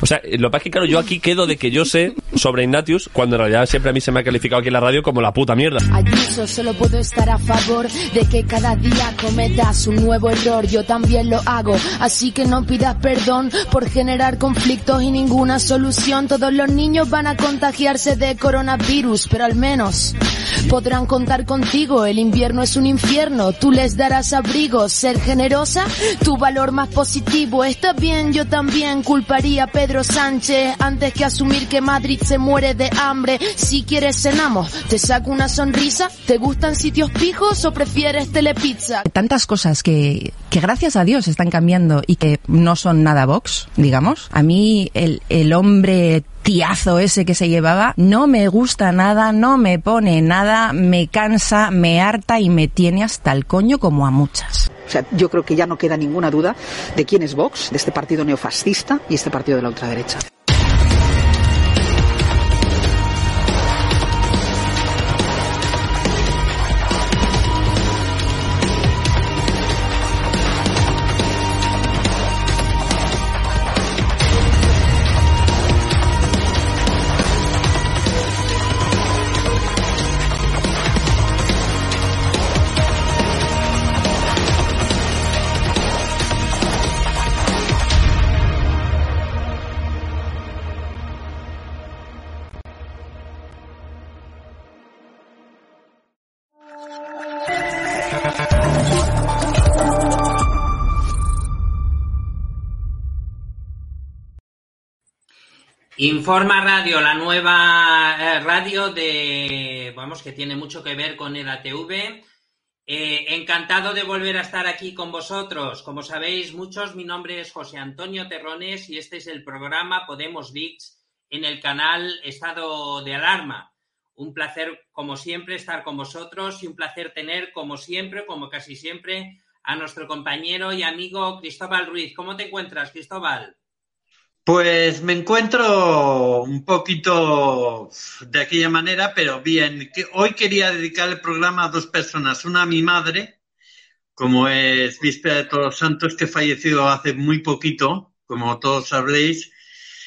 O sea, lo que pasa es que claro, yo aquí quedo de que yo sé sobre Ignatius, cuando en realidad siempre a mí se me ha calificado aquí en la radio como la puta mierda. Ayuso, solo puedo estar a favor de que cada día cometas un nuevo error. Yo también lo hago, así que no pidas perdón por generar conflictos y ninguna solución. Todos los niños van a contagiarse de coronavirus, pero al menos podrán contar contigo. El invierno es un infierno, tú les darás abrigo. Ser generosa, tu valor más positivo. Está bien, yo también culparía a Pedro Sánchez antes que asumir que Madrid se muere de hambre. Si quieres cenamos, te saco una sonrisa. ¿Te gustan sitios pijos o prefieres telepizza? Tantas cosas que, que gracias a Dios están cambiando y que no son nada Vox, digamos. A mí el, el hombre tiazo ese que se llevaba no me gusta nada, no me pone nada, me cansa, me harta y me tiene hasta el coño como a muchas. O sea, yo creo que ya no queda ninguna duda de quién es Vox, de este partido neofascista y este partido de la ultraderecha. Informa Radio, la nueva eh, radio de, vamos, que tiene mucho que ver con el ATV. Eh, encantado de volver a estar aquí con vosotros. Como sabéis muchos, mi nombre es José Antonio Terrones y este es el programa Podemos VIX en el canal Estado de Alarma. Un placer, como siempre, estar con vosotros y un placer tener, como siempre, como casi siempre, a nuestro compañero y amigo Cristóbal Ruiz. ¿Cómo te encuentras, Cristóbal? Pues me encuentro un poquito de aquella manera, pero bien. Hoy quería dedicar el programa a dos personas. Una a mi madre, como es Víspera de Todos los Santos, que falleció hace muy poquito, como todos sabréis,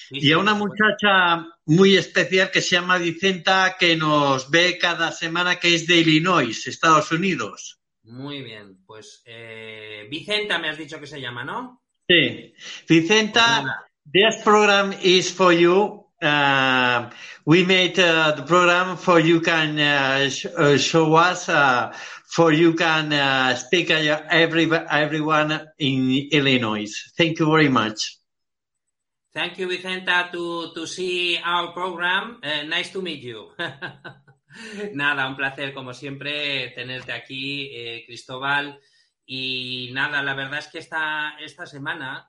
y a una muchacha muy especial que se llama Vicenta, que nos ve cada semana, que es de Illinois, Estados Unidos. Muy bien, pues eh, Vicenta me has dicho que se llama, ¿no? Sí, Vicenta. This program is for you. Uh, we made uh, the program for you can uh, sh uh, show us, uh, for you can uh, speak every everyone in Illinois. Thank you very much. Thank you, Vicenta, to, to see our program. nice to meet you. nada, un placer, como siempre, tenerte aquí, eh, Cristóbal. Y nada, la verdad es que esta, esta semana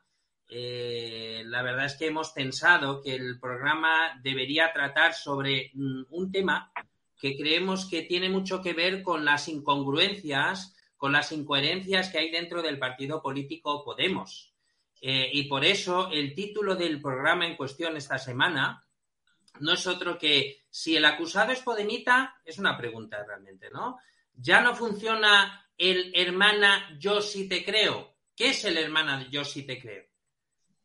eh, la verdad es que hemos pensado que el programa debería tratar sobre mm, un tema que creemos que tiene mucho que ver con las incongruencias, con las incoherencias que hay dentro del partido político Podemos. Eh, y por eso el título del programa en cuestión esta semana no es otro que si el acusado es Podemita, es una pregunta realmente, ¿no? Ya no funciona el hermana yo sí te creo. ¿Qué es el hermana yo sí te creo?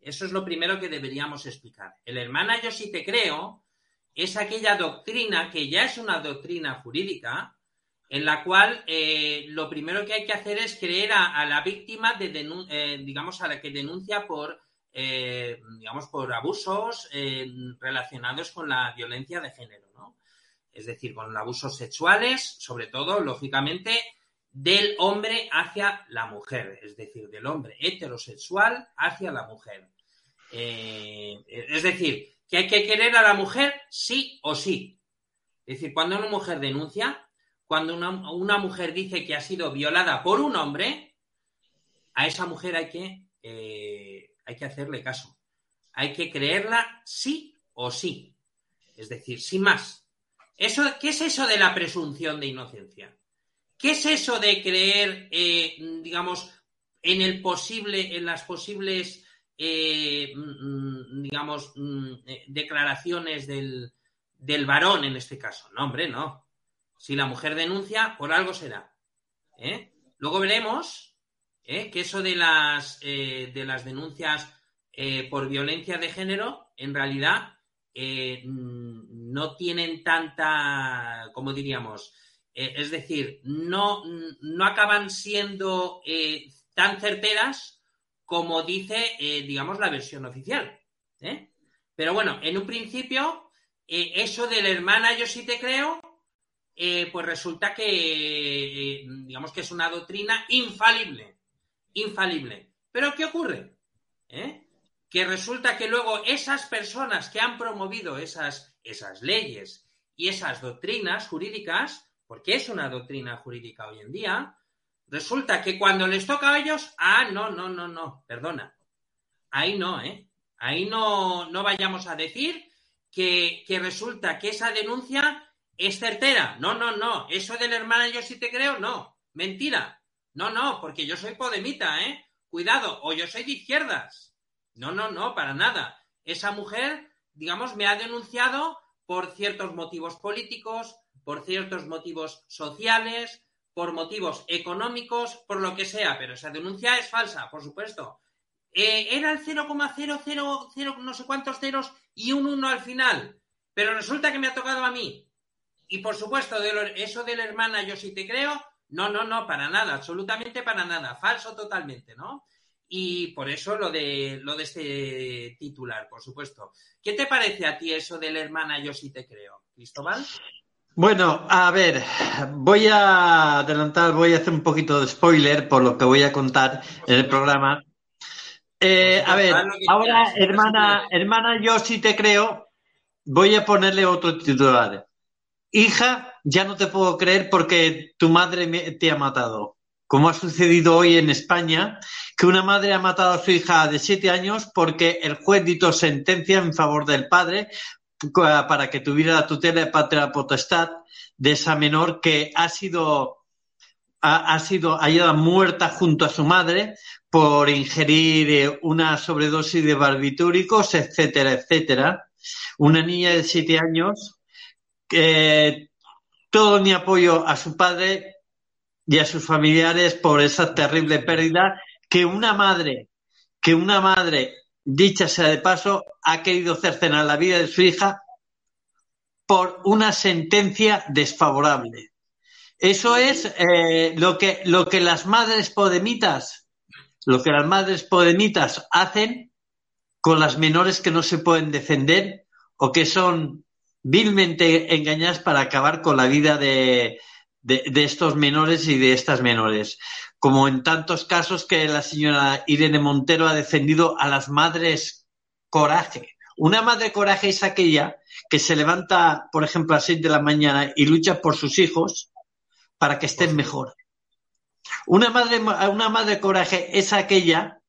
Eso es lo primero que deberíamos explicar. El hermana yo sí te creo es aquella doctrina que ya es una doctrina jurídica, en la cual eh, lo primero que hay que hacer es creer a, la víctima de eh, digamos a la que denuncia por eh, digamos por abusos relacionados con la violencia de género, ¿no? Es decir, con abusos sexuales, sobre todo, lógicamente, del hombre hacia la mujer, es decir, del hombre heterosexual hacia la mujer. Es decir, que hay que querer a la mujer sí o sí. Es decir, cuando una mujer denuncia, cuando una, mujer dice que ha sido violada por un hombre, a esa mujer hay que, eh, hay que hacerle caso. Hay que creerla sí o sí. Es decir, sin más. Eso, ¿Qué es eso de la presunción de inocencia? ¿Qué es eso de creer, eh, digamos, en el posible, en las posibles, eh, mm, mm, digamos, mm, declaraciones del, del varón en este caso? No, hombre, no. Si la mujer denuncia, por algo será. ¿eh? Luego veremos ¿eh? que eso de las, eh, de las denuncias por violencia de género, en realidad, no tienen tanta, como diríamos, es decir, no, no acaban siendo tan certeras como dice, digamos, la versión oficial. Pero bueno, en un principio, eso de la hermana yo sí te creo, eh, pues resulta que, eh, digamos que es una doctrina infalible, infalible. Pero ¿qué ocurre? ¿Eh? Que resulta que luego esas personas que han promovido esas, esas leyes y esas doctrinas jurídicas, porque es una doctrina jurídica hoy en día, resulta que cuando les toca a ellos, ah, no, no, no, no, perdona. Ahí no, ¿eh? Ahí no, no vayamos a decir que, que resulta que esa denuncia ¿Es certera? No, no, no. Eso de la hermana yo sí te creo, no. Mentira. No, no, porque yo soy podemita, ¿eh? Cuidado, o yo soy de izquierdas. No, no, no, para nada. Esa mujer, digamos, me ha denunciado por ciertos motivos políticos, por ciertos motivos sociales, por motivos económicos, por lo que sea, pero esa denuncia es falsa, por supuesto. Eh, era el 0,000 no sé cuántos ceros y un 1 al final, pero resulta que me ha tocado a mí. Y por supuesto, eso de la hermana yo sí te creo, no, no, no, para nada, absolutamente para nada, falso totalmente, ¿no? Y por eso lo de, lo de este titular, por supuesto. ¿Qué te parece a ti eso de la hermana yo sí te creo, Cristóbal? Bueno, a ver, voy a adelantar, voy a hacer un poquito de spoiler por lo que voy a contar en el programa. Eh, a ver, ahora, hermana, hermana, yo sí te creo, voy a ponerle otro titular hija, ya no te puedo creer porque tu madre te ha matado. Como ha sucedido hoy en España, que una madre ha matado a su hija de siete años porque el juez dictó sentencia en favor del padre para que tuviera la tutela de patria potestad de esa menor que ha sido ha, sido hallada muerta junto a su madre por ingerir eh, una sobredosis de barbitúricos, etcétera, etcétera. Una niña de siete años todo mi apoyo a su padre y a sus familiares por esa terrible pérdida que una madre, que una madre, dicha sea de paso, ha querido cercenar la vida de su hija por una sentencia desfavorable. Eso es eh, lo, que, lo que las madres podemitas, lo que las madres podemitas hacen con las menores que no se pueden defender o que son vilmente engañadas para acabar con la vida de, estos menores y de estas menores. Como en tantos casos que la señora Irene Montero ha defendido a las madres coraje. Una madre coraje es aquella que se levanta, por ejemplo, a las seis de la mañana y lucha por sus hijos para que estén mejor. Una madre, una madre coraje es aquella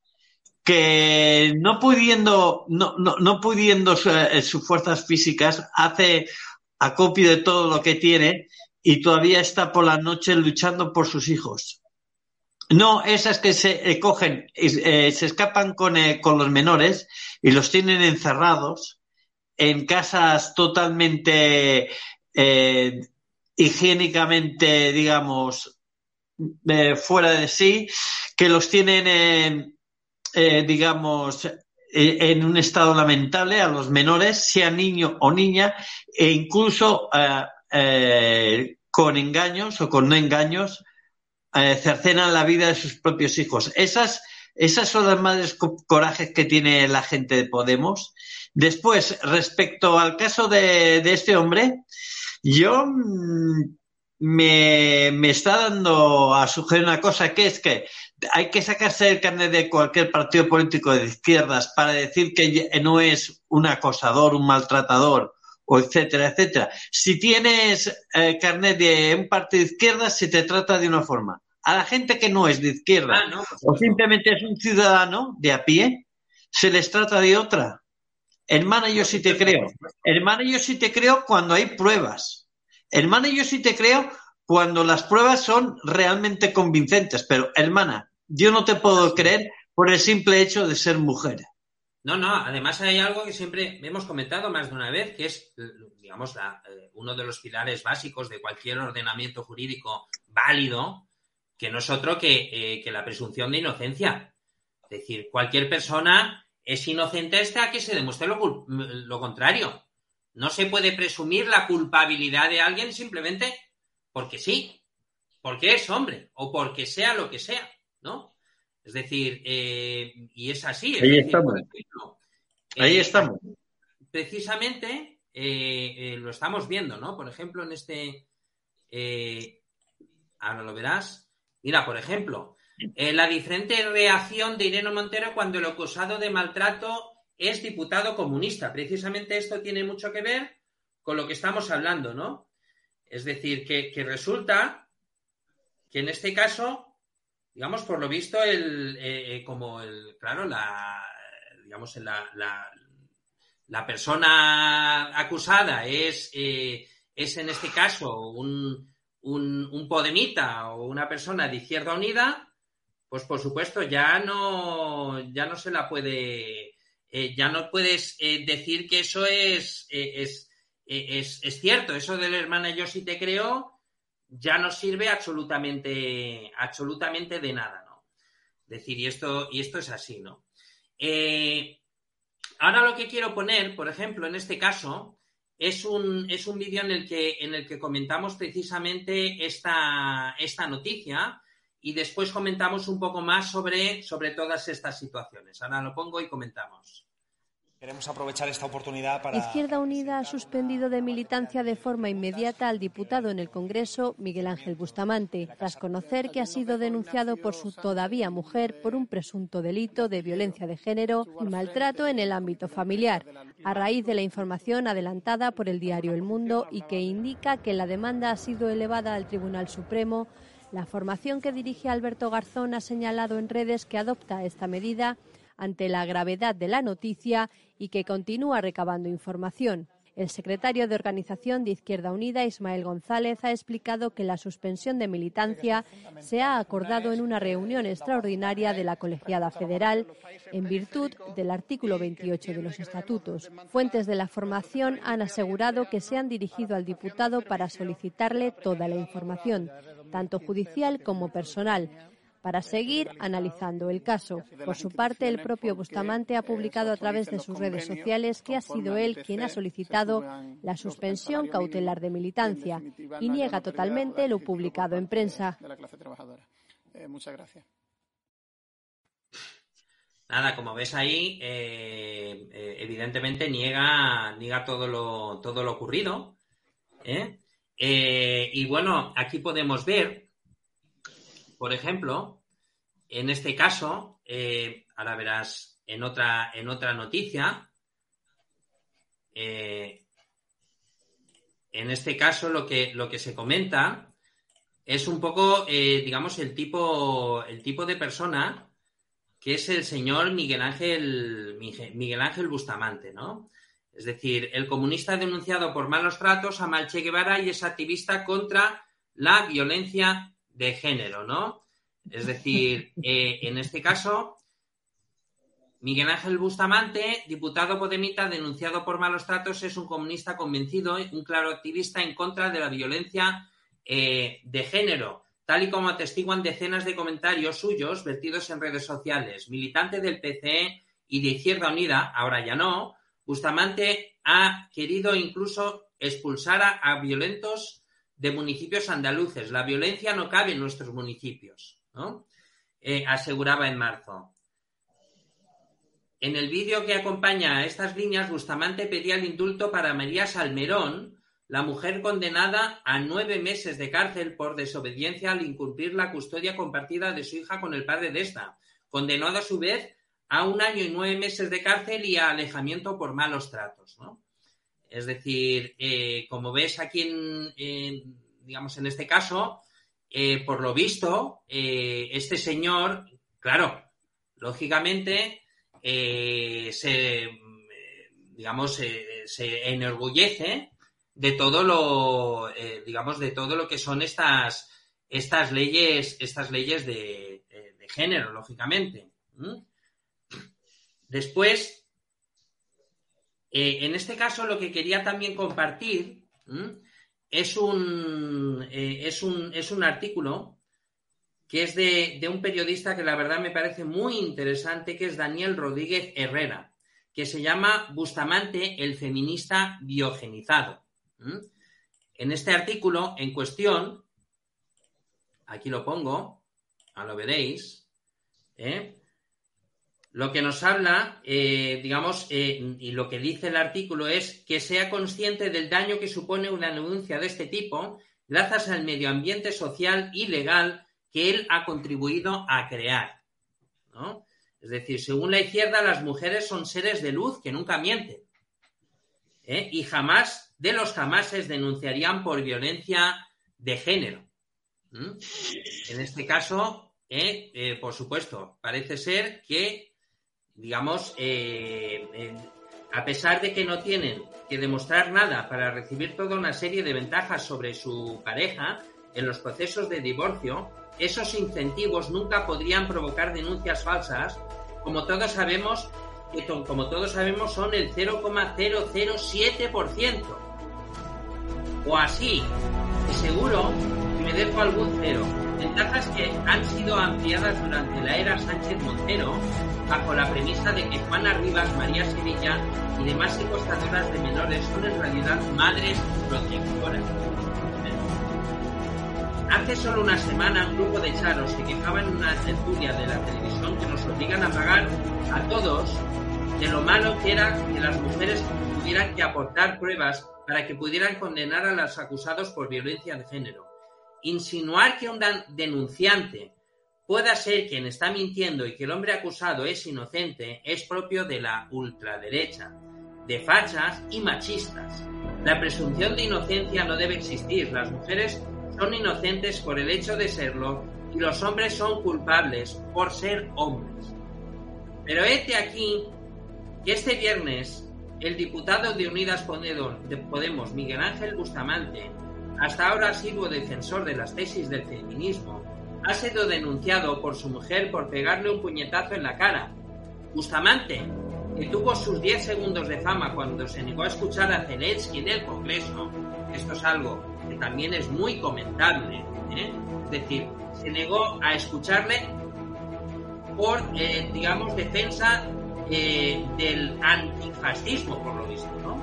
que no pudiendo, no, no, pudiendo eh, sus fuerzas físicas, hace acopio de todo lo que tiene y todavía está por la noche luchando por sus hijos. No, esas que se eh, cogen, eh, se escapan con, con, los menores y los tienen encerrados en casas totalmente higiénicamente, digamos, fuera de sí, que los tienen en eh, digamos, eh, en un estado lamentable a los menores, sea niño o niña, e incluso eh, con engaños o con no engaños, cercenan la vida de sus propios hijos. Esas, esas son las madres corajes que tiene la gente de Podemos. Después, respecto al caso de, de este hombre, yo mm, me, me, está dando a sugerir una cosa que es que hay que sacarse el carnet de cualquier partido político de izquierdas para decir que no es un acosador, un maltratador, o etcétera, etcétera. Si tienes eh, carnet de un partido de izquierdas, se te trata de una forma. A la gente que no es de izquierda ah, o simplemente es un ciudadano de a pie, se les trata de otra. Hermana, yo sí te creo. Hermana, yo sí te creo cuando hay pruebas. Hermana, yo sí te creo cuando las pruebas son realmente convincentes. Pero, hermana, yo no te puedo creer por el simple hecho de ser mujer. No, no, además hay algo que siempre hemos comentado más de una vez, que es, digamos, eh, uno de los pilares básicos de cualquier ordenamiento jurídico válido, que no es otro que, eh, que la presunción de inocencia. Es decir, cualquier persona es inocente hasta que se demuestre lo, lo contrario. No se puede presumir la culpabilidad de alguien simplemente porque sí, porque es hombre o porque sea lo que sea, ¿no? Es decir, eh, y es así. Ahí estamos. Ahí eh, estamos. Precisamente eh, lo estamos viendo, ¿no? Por ejemplo, en este. ahora lo verás. Mira, por ejemplo, la diferente reacción de Irene Montero cuando el acusado de maltrato es diputado comunista. Precisamente esto tiene mucho que ver con lo que estamos hablando, ¿no? Es decir, que, resulta que en este caso, digamos, por lo visto, el, eh, eh, como el, claro, la, digamos, la, la, persona acusada es, eh, es en este caso un, un, podemita o una persona de Izquierda Unida, pues por supuesto ya no, ya no se la puede, ya no puedes decir que eso es, es eh, es, cierto, eso del hermana yo sí te creo ya no sirve absolutamente, absolutamente de nada, ¿no? Decir, y esto, y esto es así, ¿no? Eh, ahora lo que quiero poner, por ejemplo, en este caso, es un, es un vídeo en el que, en el que comentamos precisamente esta, esta noticia y después comentamos un poco más sobre, sobre todas estas situaciones. Ahora lo pongo y comentamos. Queremos aprovechar esta oportunidad para. Izquierda Unida ha suspendido de militancia de forma inmediata al diputado en el Congreso, Miguel Ángel Bustamante, tras conocer que ha sido denunciado por su todavía mujer por un presunto delito de violencia de género y maltrato en el ámbito familiar, a raíz de la información adelantada por el diario El Mundo y que indica que la demanda ha sido elevada al Tribunal Supremo. La formación que dirige Alberto Garzón ha señalado en redes que adopta esta medida ante la gravedad de la noticia y que continúa recabando información. El secretario de Organización de Izquierda Unida, Ismael González, ha explicado que la suspensión de militancia se ha acordado en una reunión extraordinaria de la Colegiada Federal en virtud del artículo 28 de los estatutos. Fuentes de la formación han asegurado que se han dirigido al diputado para solicitarle toda la información, tanto judicial como personal, para seguir analizando el caso. Por su parte, el propio Bustamante ha publicado a través de sus redes sociales que ha sido él quien ha solicitado la suspensión cautelar de militancia y niega totalmente lo publicado en prensa. Muchas gracias. Nada, como ves ahí, eh, eh, evidentemente niega, niega todo lo, todo lo ocurrido. ¿eh? y bueno, aquí podemos ver por ejemplo, en este caso, eh, ahora verás en otra, en otra noticia, eh, en este caso lo que, lo que se comenta es un poco, eh, digamos, el tipo, el tipo de persona que es el señor Miguel Ángel, Miguel Ángel Bustamante, ¿no? Es decir, el comunista denunciado por malos tratos a Malche Guevara y es activista contra la violencia de género, ¿no? Es decir, eh, en este caso, Miguel Ángel Bustamante, diputado podemita denunciado por malos tratos, es un comunista convencido, un claro activista en contra de la violencia eh, de género, tal y como atestiguan decenas de comentarios suyos vertidos en redes sociales. Militante del PCE y de Izquierda Unida, ahora ya no, Bustamante ha querido incluso expulsar a, violentos de municipios andaluces. La violencia no cabe en nuestros municipios, ¿no? Eh, aseguraba en marzo. En el vídeo que acompaña a estas líneas, Bustamante pedía el indulto para María Salmerón, la mujer condenada a nueve meses de cárcel por desobediencia al incumplir la custodia compartida de su hija con el padre de esta, condenado a su vez a un año y nueve meses de cárcel y a alejamiento por malos tratos. Es decir, eh, como ves aquí en, digamos, en este caso, eh, por lo visto, eh, este señor, claro, lógicamente, se, digamos, se enorgullece de todo lo, digamos, de todo lo que son estas, estas leyes, estas leyes de, género, lógicamente. Después, eh, en este caso lo que quería también compartir es, un, eh, es, un, es, un, artículo que es de, un periodista que la verdad me parece muy interesante, que es Daniel Rodríguez Herrera, que se llama Bustamante, el feminista biogenizado. En este artículo en cuestión, aquí lo pongo, a lo veréis, ¿eh? Lo que nos habla, eh, digamos, eh, y lo que dice el artículo es que sea consciente del daño que supone una denuncia de este tipo gracias al medio ambiente social y legal que él ha contribuido a crear. Es decir, según la izquierda, las mujeres son seres de luz que nunca mienten. ¿eh? Y jamás, de los jamases, denunciarían por violencia de género. En este caso, por supuesto, parece ser que digamos, eh, a pesar de que no tienen que demostrar nada para recibir toda una serie de ventajas sobre su pareja en los procesos de divorcio, esos incentivos nunca podrían provocar denuncias falsas, como todos sabemos, que como todos sabemos son el 0,007%. O así, seguro que me dejo algún cero. Ventajas que han sido ampliadas durante la era Sánchez Montero bajo la premisa de que Juana Rivas, María Sevilla y demás secuestradoras de menores son en realidad madres protectoras. Hace solo una semana un grupo de charos se quejaba en una tertulia de la televisión que nos obligan a pagar a todos de lo malo que era que las mujeres tuvieran que aportar pruebas para que pudieran condenar a los acusados por violencia de género. Insinuar que un denunciante pueda ser quien está mintiendo y que el hombre acusado es inocente es propio de la ultraderecha, de fachas y machistas. La presunción de inocencia no debe existir. Las mujeres son inocentes por el hecho de serlo y los hombres son culpables por ser hombres. Pero este aquí que este viernes el diputado de Unidas Podemos, Miguel Ángel Bustamante, hasta ahora ha sido defensor de las tesis del feminismo, ha sido denunciado por su mujer por pegarle un puñetazo en la cara. Bustamante, que tuvo sus 10 segundos de fama cuando se negó a escuchar a Zelensky en el Congreso, esto es algo que también es muy comentable, ¿eh? es decir, se negó a escucharle por, eh, digamos, defensa eh, del antifascismo, por lo visto, ¿no?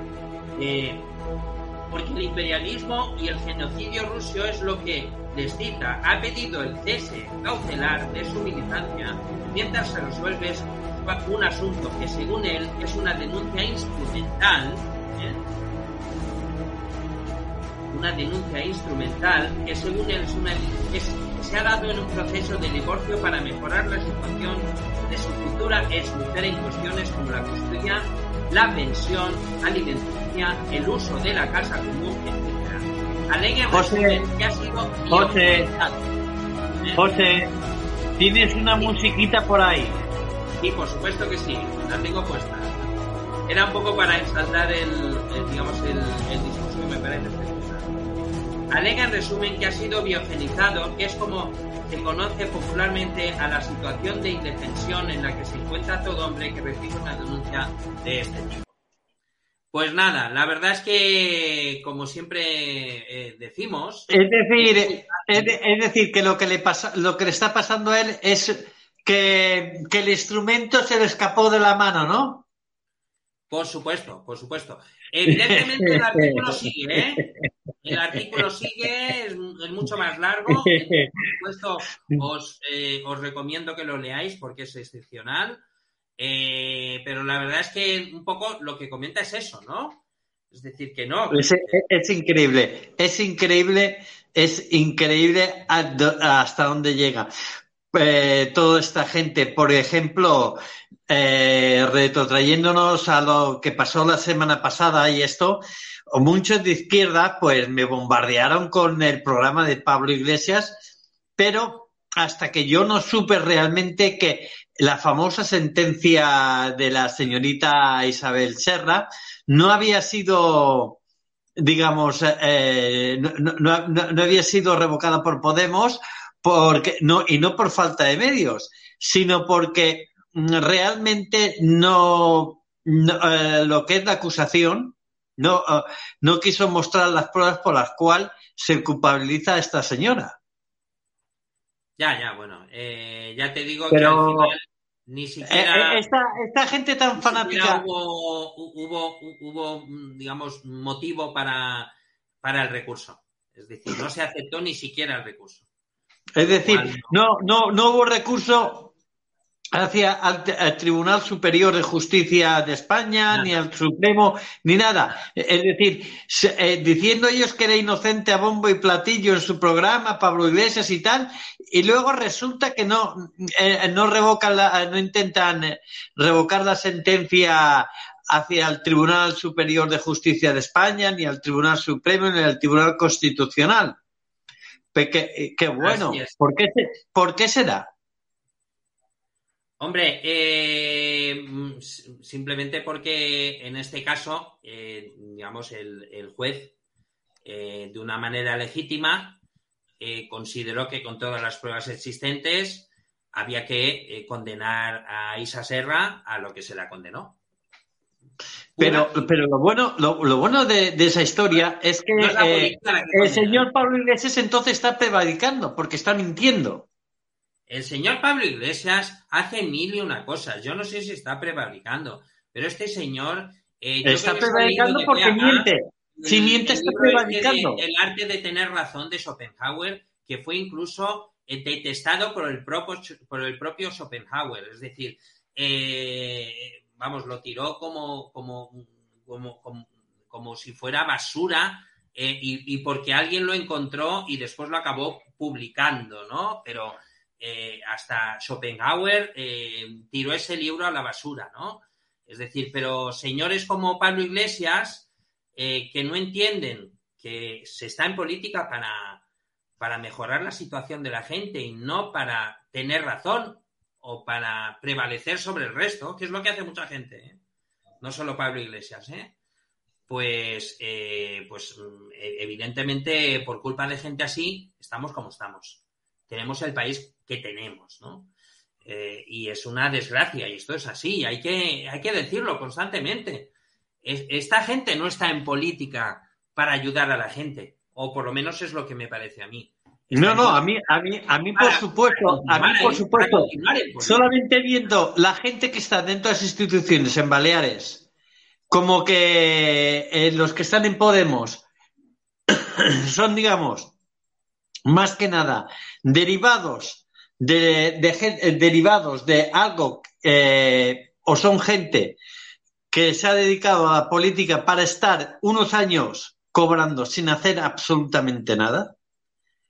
Porque el imperialismo y el genocidio ruso es lo que les cita, ha pedido el cese cautelar de su militancia mientras se resuelve un asunto que según él es una denuncia instrumental, ¿eh? una denuncia instrumental que según él es una se ha dado en un proceso de divorcio para mejorar la situación de su futura mujer en cuestiones como la custodia, la pensión, alimentación, el uso de la casa común, José, José, José, ¿tienes una musiquita por ahí? Sí, por supuesto que sí, la tengo puesta. Era un poco para exaltar el, digamos, el, discurso que me parece Alega en resumen que ha sido biogenizado, que es como se conoce popularmente a la situación de indefensión en la que se encuentra todo hombre que recibe una denuncia de este tipo. Pues nada, la verdad es que, como siempre eh, decimos. Es decir, es, decir, que lo que le pasa, lo que le está pasando a él es que, que el instrumento se le escapó de la mano, ¿no? Por supuesto, por supuesto. Evidentemente el artículo sigue, ¿eh? El artículo sigue, es, mucho más largo. Por supuesto, os, eh, os, recomiendo que lo leáis porque es excepcional. Eh, pero la verdad es que un poco lo que comenta es eso, ¿no? Es decir, que no. Es, es increíble, es increíble, es increíble hasta dónde llega. Eh, toda esta gente, por ejemplo, eh, retrotrayéndonos a lo que pasó la semana pasada y esto, muchos de izquierda pues me bombardearon con el programa de Pablo Iglesias, pero hasta que yo no supe realmente que la famosa sentencia de la señorita Isabel Serra no había sido digamos, eh, no, había sido revocada por Podemos porque no y no por falta de medios, sino porque realmente no, eh, lo que es la acusación no, eh, no quiso mostrar las pruebas por las cuales se culpabiliza a esta señora. Ya, ya, bueno, eh, ya te digo que al final ni siquiera esta, gente tan fanática hubo, hubo, hubo, digamos, motivo para, para el recurso. Es decir, no se aceptó ni siquiera el recurso. Es decir, no, no, no hubo recurso hacia al, Tribunal Superior de Justicia de España, ni al Supremo, ni nada. Es decir, eh, diciendo ellos que era inocente a bombo y platillo en su programa, Pablo Iglesias y tal, y luego resulta que no, eh, no revocan la, no intentan eh, revocar la sentencia hacia el Tribunal Superior de Justicia de España, ni al Tribunal Supremo, ni al Tribunal Constitucional. Qué, bueno. ¿Por qué, ¿Por qué será? Hombre, eh, simplemente porque en este caso, eh, digamos, el, juez, eh, de una manera legítima, consideró que con todas las pruebas existentes había que condenar a Isa Serra a lo que se la condenó. Pero, pero lo bueno, lo, bueno de, esa historia es que el señor Pablo Iglesias entonces está prevaricando porque está mintiendo. El señor Pablo Iglesias hace mil y una cosas. Yo no sé si está prevaricando, pero este señor. Eh, está prevaricando porque miente. Si miente, está prevaricando. El arte de tener razón de Schopenhauer, que fue incluso eh, detestado por el propio, por el propio Schopenhauer. Es decir, eh, vamos, lo tiró como, como, como, como, si fuera basura. y, y porque alguien lo encontró y después lo acabó publicando, ¿no? Pero eh, hasta Schopenhauer eh, tiró ese libro a la basura, ¿no? Es decir, pero señores como Pablo Iglesias, eh, que no entienden que se está en política para, para mejorar la situación de la gente y no para tener razón o para prevalecer sobre el resto, que es lo que hace mucha gente, no solo Pablo Iglesias, pues, pues evidentemente por culpa de gente así estamos como estamos. Tenemos el país que tenemos, ¿no? Eh, y es una desgracia, y esto es así, hay que, hay que decirlo constantemente. esta gente no está en política para ayudar a la gente, o por lo menos es lo que me parece a mí. no, no, a mí, a mí, a mí por supuesto, a mí por supuesto, solamente viendo la gente que está dentro de las instituciones en Baleares, como que eh, los que están en Podemos son, digamos, más que nada derivados de, eh, derivados de algo eh, o son gente que se ha dedicado a la política para estar unos años cobrando sin hacer absolutamente nada,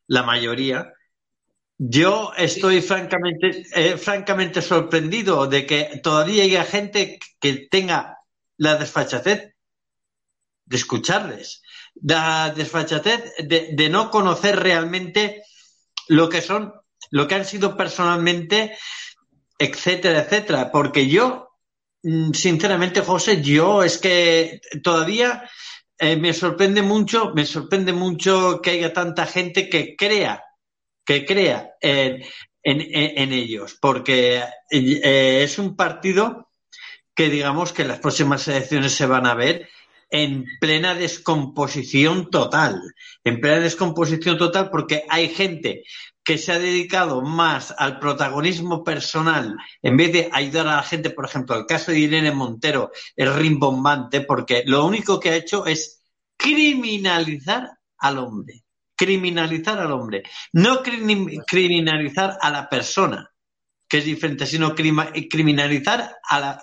la mayoría. Yo estoy francamente, eh, francamente sorprendido de que todavía haya gente que tenga la desfachatez de escucharles, la desfachatez de no conocer realmente lo que son lo que han sido personalmente, etcétera, etcétera. Porque yo, mm, sinceramente, José, yo es que todavía eh, me sorprende mucho, me sorprende mucho que haya tanta gente que crea, que crea en, en, ellos, porque eh, es un partido que digamos que en las próximas elecciones se van a ver en plena descomposición total, en plena descomposición total porque hay gente que se ha dedicado más al protagonismo personal en vez de ayudar a la gente, por ejemplo, el caso de Irene Montero es rimbombante porque lo único que ha hecho es criminalizar al hombre, criminalizar al hombre, no criminalizar a la persona, que es diferente, sino criminalizar a la,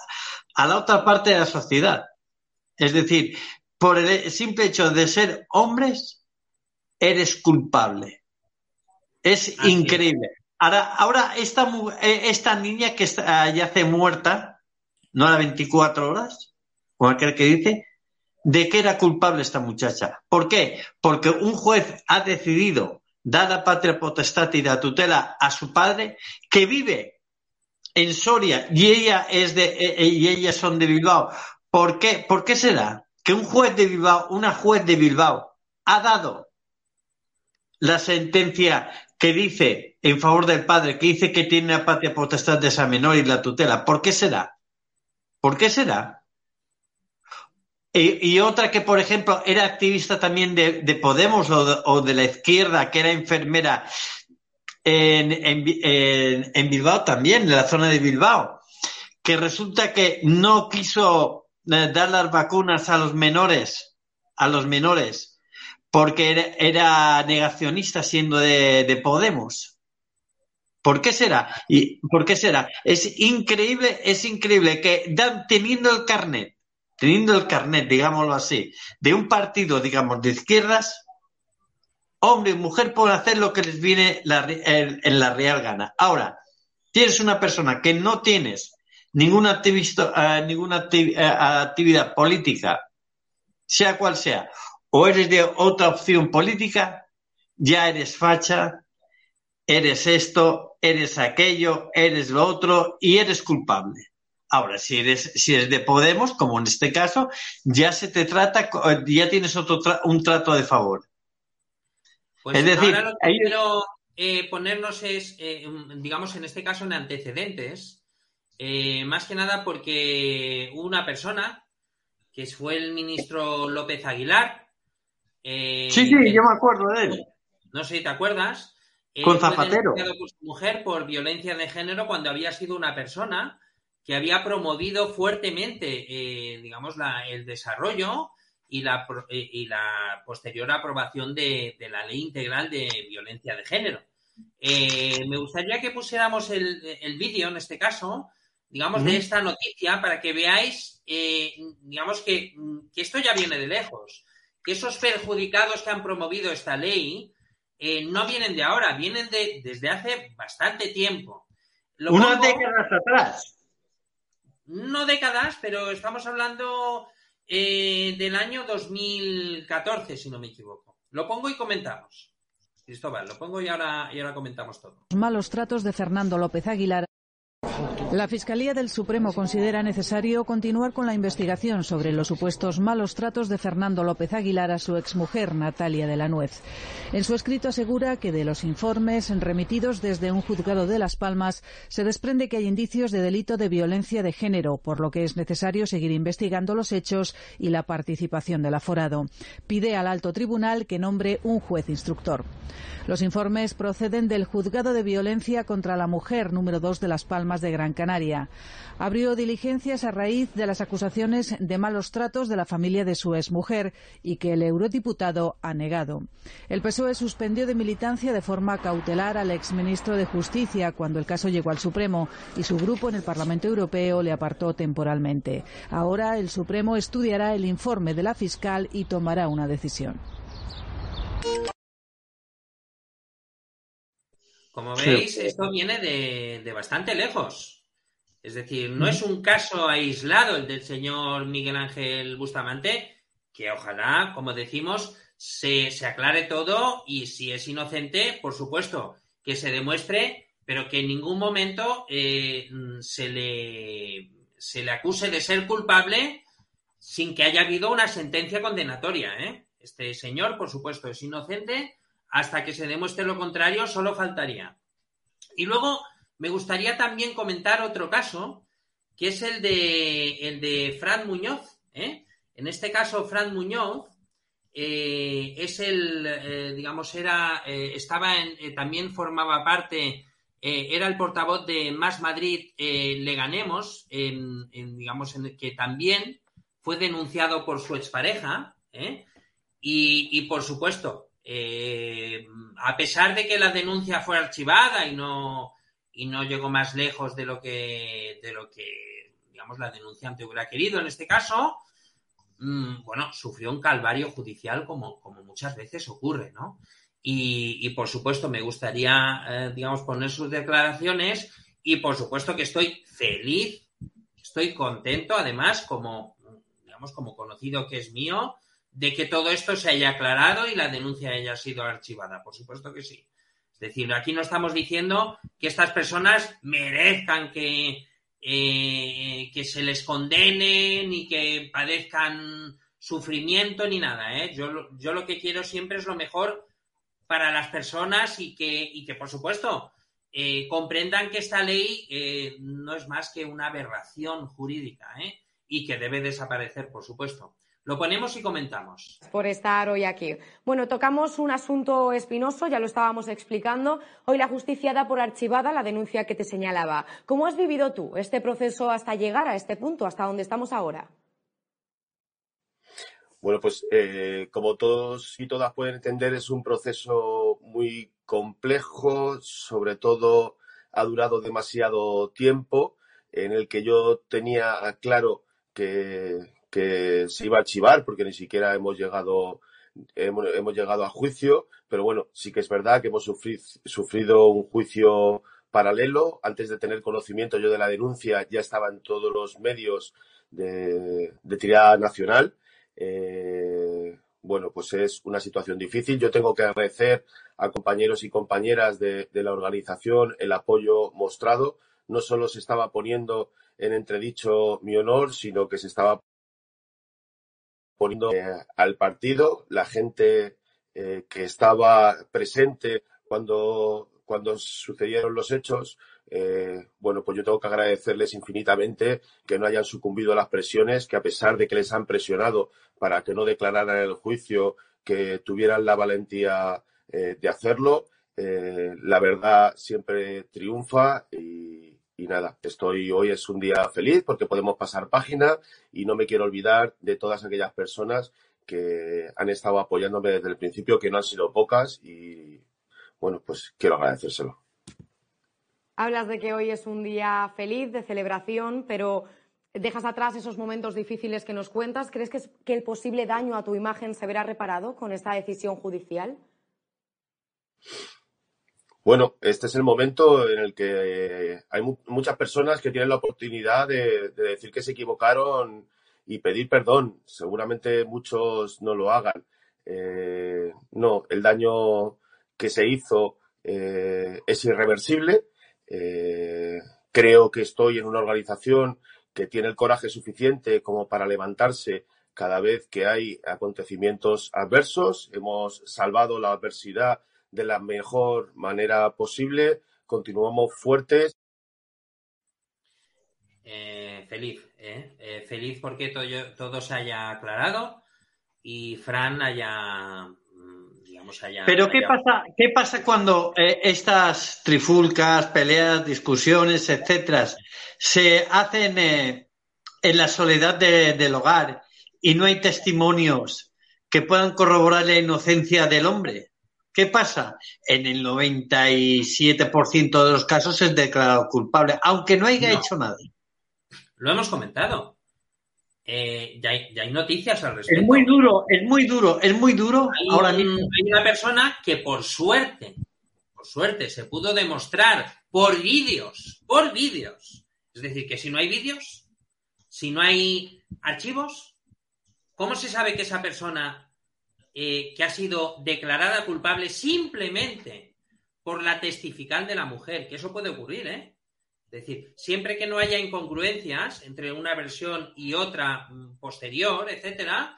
a la otra parte de la sociedad. Es decir, por el simple hecho de ser hombres, eres culpable es increíble. Ahora, ahora esta, eh, esta niña que está, yace muerta, no a 24 horas, como aquel que dice, ¿de qué era culpable esta muchacha? ¿Por qué? Porque un juez ha decidido dar la patria potestad y la tutela a su padre que vive en Soria y ella es de eh, eh, y ellas son de Bilbao. ¿Por qué? ¿Por qué será que un juez de Bilbao, una juez de Bilbao ha dado la sentencia que dice en favor del padre, que dice que tiene la patria potestad de esa menor y la tutela. ¿Por qué será? ¿Por qué será? Y, otra que, por ejemplo, era activista también de, Podemos o de, la izquierda, que era enfermera en, en, Bilbao también, en la zona de Bilbao, que resulta que no quiso dar las vacunas a los menores, a los menores, porque era, negacionista siendo de, Podemos. ¿Por qué será? ¿Y por qué será? Es increíble, es increíble que dan, teniendo el carnet, teniendo el carnet, digámoslo así, de un partido, digamos, de izquierdas, hombre y mujer pueden hacer lo que les viene en, la real gana. Ahora, tienes una persona que no tienes ninguna, eh, ninguna eh, actividad política, sea cual sea, o eres de otra opción política, ya eres facha, eres esto, eres aquello, eres lo otro y eres culpable. Ahora, si eres, si eres de Podemos, como en este caso, ya se te trata, ya tienes otro un trato de favor. Pues es decir, ahora lo que quiero eh, ponernos es, eh, digamos, en este caso, en antecedentes, eh, más que nada porque una persona, que fue el ministro López Aguilar, eh, sí, sí, yo me acuerdo de él. No sé si te acuerdas. Eh, Con Zapatero. Fue por su mujer por violencia de género cuando había sido una persona que había promovido fuertemente, eh, digamos, el desarrollo y la, y la posterior aprobación de, la ley integral de violencia de género. me gustaría que pusiéramos el, vídeo, en este caso, digamos, de esta noticia para que veáis, digamos, que, que, esto ya viene de lejos que esos perjudicados que han promovido esta ley eh, no vienen de ahora, vienen de, desde hace bastante tiempo. Unas décadas atrás. No décadas, pero estamos hablando eh, del año 2014, si no me equivoco. Lo pongo y comentamos. Cristóbal, lo pongo y ahora, y ahora comentamos todo. Malos tratos de Fernando López Aguilar. La Fiscalía del Supremo considera necesario continuar con la investigación sobre los supuestos malos tratos de Fernando López Aguilar a su exmujer Natalia de la Nuez. En su escrito asegura que de los informes remitidos desde un juzgado de Las Palmas se desprende que hay indicios de delito de violencia de género, por lo que es necesario seguir investigando los hechos y la participación del aforado. Pide al alto tribunal que nombre un juez instructor. Los informes proceden del Juzgado de Violencia contra la Mujer número 2 de Las Palmas de Gran Canaria. Abrió diligencias a raíz de las acusaciones de malos tratos de la familia de su exmujer y que el eurodiputado ha negado. El PSOE suspendió de militancia de forma cautelar al exministro de Justicia cuando el caso llegó al Supremo y su grupo en el Parlamento Europeo le apartó temporalmente. Ahora el Supremo estudiará el informe de la fiscal y tomará una decisión. Como veis, esto viene de, bastante lejos. Es decir, no es un caso aislado el del señor Miguel Ángel Bustamante, que ojalá, como decimos, se, aclare todo y si es inocente, por supuesto, que se demuestre, pero que en ningún momento eh, se, le, se le acuse de ser culpable sin que haya habido una sentencia condenatoria. ¿eh? Este señor, por supuesto, es inocente hasta que se demuestre lo contrario, solo faltaría. Y luego me gustaría también comentar otro caso, que es el de, el de Fran Muñoz. ¿eh? En este caso, Fran Muñoz es el, digamos, era, estaba en, también formaba parte, era el portavoz de Más Madrid Le Ganemos, en, digamos, en, que también fue denunciado por su expareja, y, y, por supuesto, a pesar de que la denuncia fue archivada y no, y no llegó más lejos de lo que, de lo que digamos, la denunciante hubiera querido en este caso, mm, bueno, sufrió un calvario judicial como, como muchas veces ocurre, ¿no? Y, por supuesto me gustaría, eh, digamos, poner sus declaraciones y por supuesto que estoy feliz, estoy contento, además, como, digamos, como conocido que es mío, de que todo esto se haya aclarado y la denuncia haya sido archivada. Por supuesto que sí. Es decir, aquí no estamos diciendo que estas personas merezcan que, eh, que se les condene ni que padezcan sufrimiento ni nada. ¿eh? Yo, yo lo que quiero siempre es lo mejor para las personas y que, y que por supuesto, eh, comprendan que esta ley no es más que una aberración jurídica y que debe desaparecer, por supuesto. Lo ponemos y comentamos. Por estar hoy aquí. Bueno, tocamos un asunto espinoso, ya lo estábamos explicando. Hoy la justicia da por archivada la denuncia que te señalaba. ¿Cómo has vivido tú este proceso hasta llegar a este punto, hasta donde estamos ahora? Bueno, pues eh, como todos y todas pueden entender, es un proceso muy complejo, sobre todo ha durado demasiado tiempo, en el que yo tenía claro que, que se iba a archivar porque ni siquiera hemos llegado hemos, llegado a juicio, pero bueno, sí que es verdad que hemos sufrido, un juicio paralelo. Antes de tener conocimiento yo de la denuncia, ya estaba en todos los medios de, tirada nacional. Eh, bueno, pues es una situación difícil. Yo tengo que agradecer a compañeros y compañeras de, de la organización el apoyo mostrado. No solo se estaba poniendo en entredicho mi honor, sino que se estaba poniendo eh, al partido, la gente eh, que estaba presente cuando, cuando sucedieron los hechos, eh, bueno, pues yo tengo que agradecerles infinitamente que no hayan sucumbido a las presiones, que a pesar de que les han presionado para que no declararan el juicio, que tuvieran la valentía de hacerlo. la verdad siempre triunfa y, y nada, estoy hoy es un día feliz porque podemos pasar página y no me quiero olvidar de todas aquellas personas que han estado apoyándome desde el principio, que no han sido pocas y bueno, pues quiero agradecérselo. Hablas de que hoy es un día feliz, de celebración, pero dejas atrás esos momentos difíciles que nos cuentas. ¿Crees que, que el posible daño a tu imagen se verá reparado con esta decisión judicial? Bueno, este es el momento en el que hay muchas personas que tienen la oportunidad de, decir que se equivocaron y pedir perdón. Seguramente muchos no lo hagan. Eh, no, el daño que se hizo eh, es irreversible. Eh, creo que estoy en una organización que tiene el coraje suficiente como para levantarse cada vez que hay acontecimientos adversos. Hemos salvado la adversidad de la mejor manera posible. Continuamos fuertes. Eh, feliz, ¿eh? ¿eh? feliz porque todo, todo se haya aclarado y Fran haya, mm, digamos, haya... Pero ¿qué, pasa, ¿qué pasa cuando eh, estas trifulcas, peleas, discusiones, etcétera, se hacen en la soledad del hogar y no hay testimonios que puedan corroborar la inocencia del hombre? ¿Qué pasa? En el 97% de los casos es declarado culpable, aunque no haya hecho nada. Lo hemos comentado. Eh, ya, hay, noticias al respecto. Es muy duro, es muy duro, es muy duro. Hay, Ahora mismo. hay una persona que por suerte, por suerte, se pudo demostrar por vídeos, por vídeos. Es decir, que si no hay vídeos, si no hay archivos, ¿cómo se sabe que esa persona eh, que ha sido declarada culpable simplemente por la testifical de la mujer, que eso puede ocurrir, ¿eh? Es decir, siempre que no haya incongruencias entre una versión y otra mm, posterior, etcétera,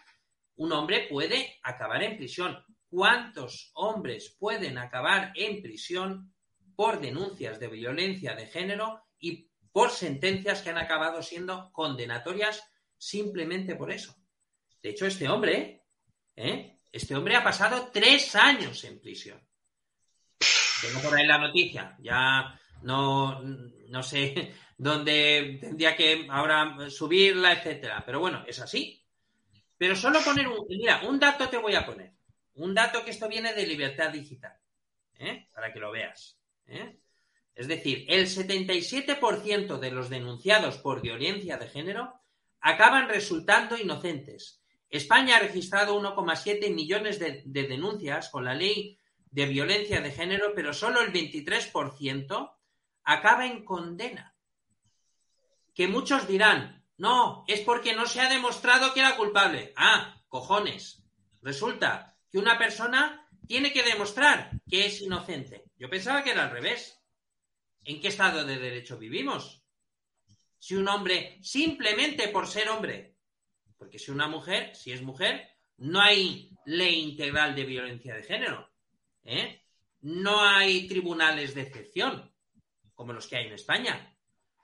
un hombre puede acabar en prisión. ¿Cuántos hombres pueden acabar en prisión por denuncias de violencia de género y por sentencias que han acabado siendo condenatorias simplemente por eso? De hecho, este hombre, ¿eh? Este hombre ha pasado tres años en prisión. Tengo por ahí la noticia. Ya no, no sé dónde tendría que ahora subirla, etcétera. Pero bueno, es así. Pero solo poner un. Mira, un dato te voy a poner. Un dato que esto viene de libertad digital. ¿eh? Para que lo veas. ¿eh? Es decir, el 77% de los denunciados por violencia de género acaban resultando inocentes. España ha registrado 1,7 millones de, denuncias con la ley de violencia de género, pero solo el 23% acaba en condena. Que muchos dirán, no, es porque no se ha demostrado que era culpable. Ah, cojones. Resulta que una persona tiene que demostrar que es inocente. Yo pensaba que era al revés. ¿En qué estado de derecho vivimos? Si un hombre, simplemente por ser hombre, porque si una mujer, si es mujer, no hay ley integral de violencia de género. ¿eh? No hay tribunales de excepción, como los que hay en España.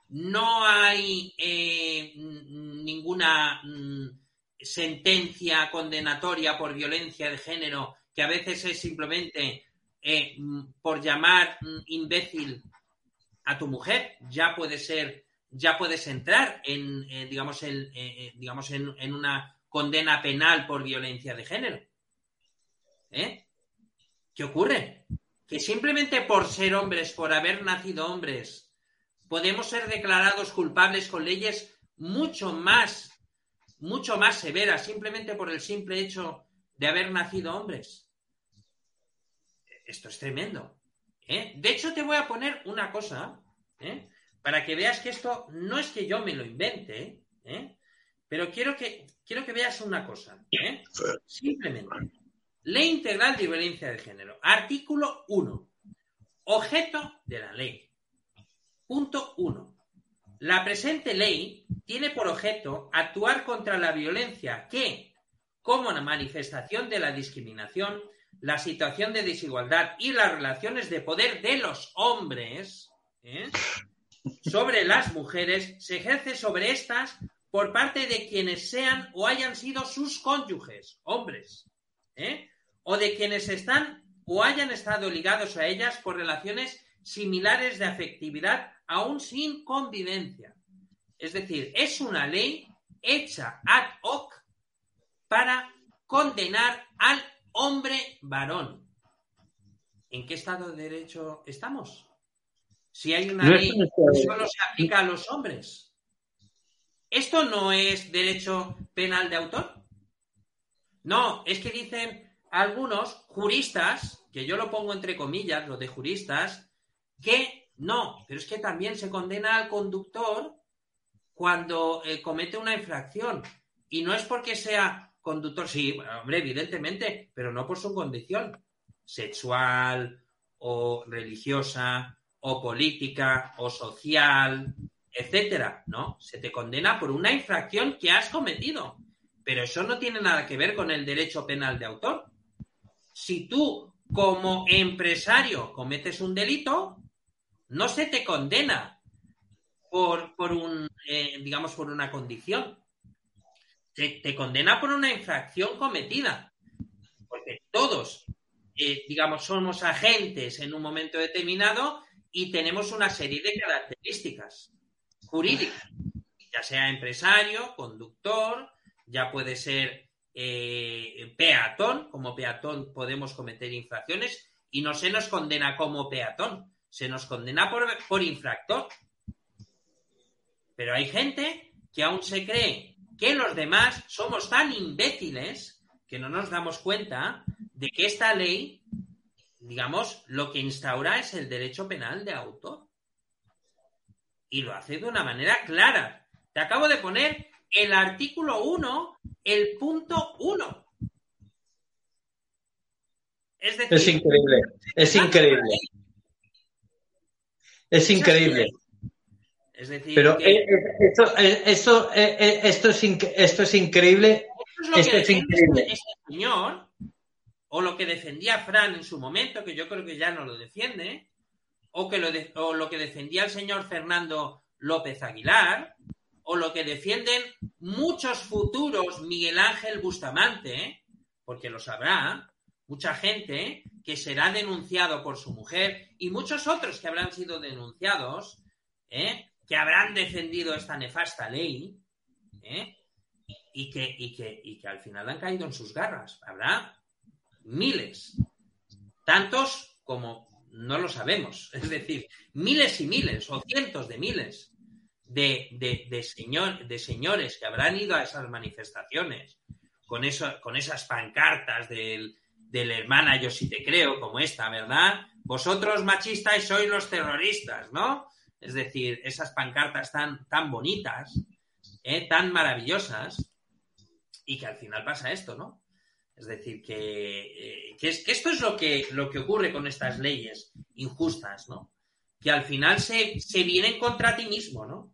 No hay eh, ninguna sentencia condenatoria por violencia de género, que a veces es simplemente eh, por llamar imbécil a tu mujer, ya puede ser, ya puedes entrar en, eh, digamos, en, eh, digamos en, una condena penal por violencia de género. ¿Qué ocurre? Que simplemente por ser hombres, por haber nacido hombres, podemos ser declarados culpables con leyes mucho más mucho más severa simplemente por el simple hecho de haber nacido hombres. Esto es tremendo. ¿eh? De hecho, te voy a poner una cosa, ¿eh? Para que veas que esto no es que yo me lo invente, ¿eh? pero quiero que, quiero que veas una cosa. Simplemente. Ley Integral de Violencia de Género. Artículo 1. Objeto de la ley. Punto 1. La presente ley tiene por objeto actuar contra la violencia que, como una manifestación de la discriminación, la situación de desigualdad y las relaciones de poder de los hombres ¿eh? Sobre las mujeres se ejerce sobre estas por parte de quienes sean o hayan sido sus cónyuges, hombres, ¿eh? o de quienes están o hayan estado ligados a ellas por relaciones similares de afectividad aún sin convivencia. Es decir, es una ley hecha ad hoc para condenar al hombre varón. ¿En qué estado de derecho estamos? Si hay una ley que solo se aplica a los hombres. ¿Esto no es derecho penal de autor? No, es que dicen algunos juristas, que yo lo pongo entre comillas, lo de juristas, que no, pero es que también se condena al conductor cuando eh, comete una infracción. Y no es porque sea conductor, sí, hombre, evidentemente, pero no por su condición sexual o religiosa o política o social, etcétera, ¿no? Se te condena por una infracción que has cometido. Pero eso no tiene nada que ver con el derecho penal de autor. Si tú, como empresario, cometes un delito, no se te condena por, por un, eh, digamos, por una condición. Se te condena por una infracción cometida. Porque todos, eh, digamos, somos agentes en un momento determinado y tenemos una serie de características jurídicas, ya sea empresario, conductor, ya puede ser eh, peatón, como peatón podemos cometer infracciones y no se nos condena como peatón, se nos condena por, infractor. Pero hay gente que aún se cree que los demás somos tan imbéciles que no nos damos cuenta de que esta ley, digamos, lo que instaura es el derecho penal de autor. Y lo hace de una manera clara. Te acabo de poner el artículo 1, el punto 1. Es, decir, es increíble, es increíble. Es increíble. Es decir, Pero eh, eh, esto, eh, esto, esto, es esto es increíble. Esto es, increíble. Este señor, o lo que defendía Fran en su momento, que yo creo que ya no lo defiende, o, que lo, o lo que defendía el señor Fernando López Aguilar, o lo que defienden muchos futuros Miguel Ángel Bustamante, porque lo sabrá, mucha gente que será denunciado por su mujer y muchos otros que habrán sido denunciados, ¿eh? que habrán defendido esta nefasta ley ¿eh? y, que, y, que, y que al final han caído en sus garras. Habrá miles, tantos como no lo sabemos, es decir, miles y miles o cientos de miles de, de, señor, de señores que habrán ido a esas manifestaciones con, eso, con esas pancartas del, del hermana yo sí te creo, como esta, ¿verdad? Vosotros machistas sois los terroristas, ¿no? Es decir, esas pancartas tan, tan bonitas, ¿eh? tan maravillosas, y que al final pasa esto, ¿no? Es decir, que, eh, que, es, que esto es lo que, lo que ocurre con estas leyes injustas, ¿no? Que al final se, se vienen contra ti mismo, ¿no?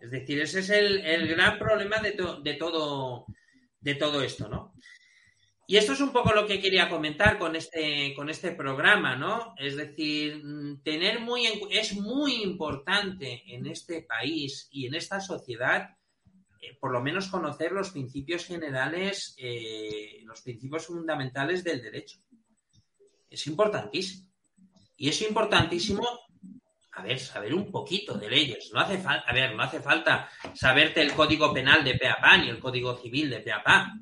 Es decir, ese es el, gran problema de, de, todo, de todo esto, ¿no? Y esto es un poco lo que quería comentar con este, con este programa, ¿no? Es decir, mm, tener muy es muy importante en este país y en esta sociedad, eh, por lo menos conocer los principios generales, eh, los principios fundamentales del derecho. Es importantísimo. Y es importantísimo a ver, saber un poquito de leyes. No hace falta, a ver, no hace falta saberte el código penal de PEAPA ni el código civil de PEAPA,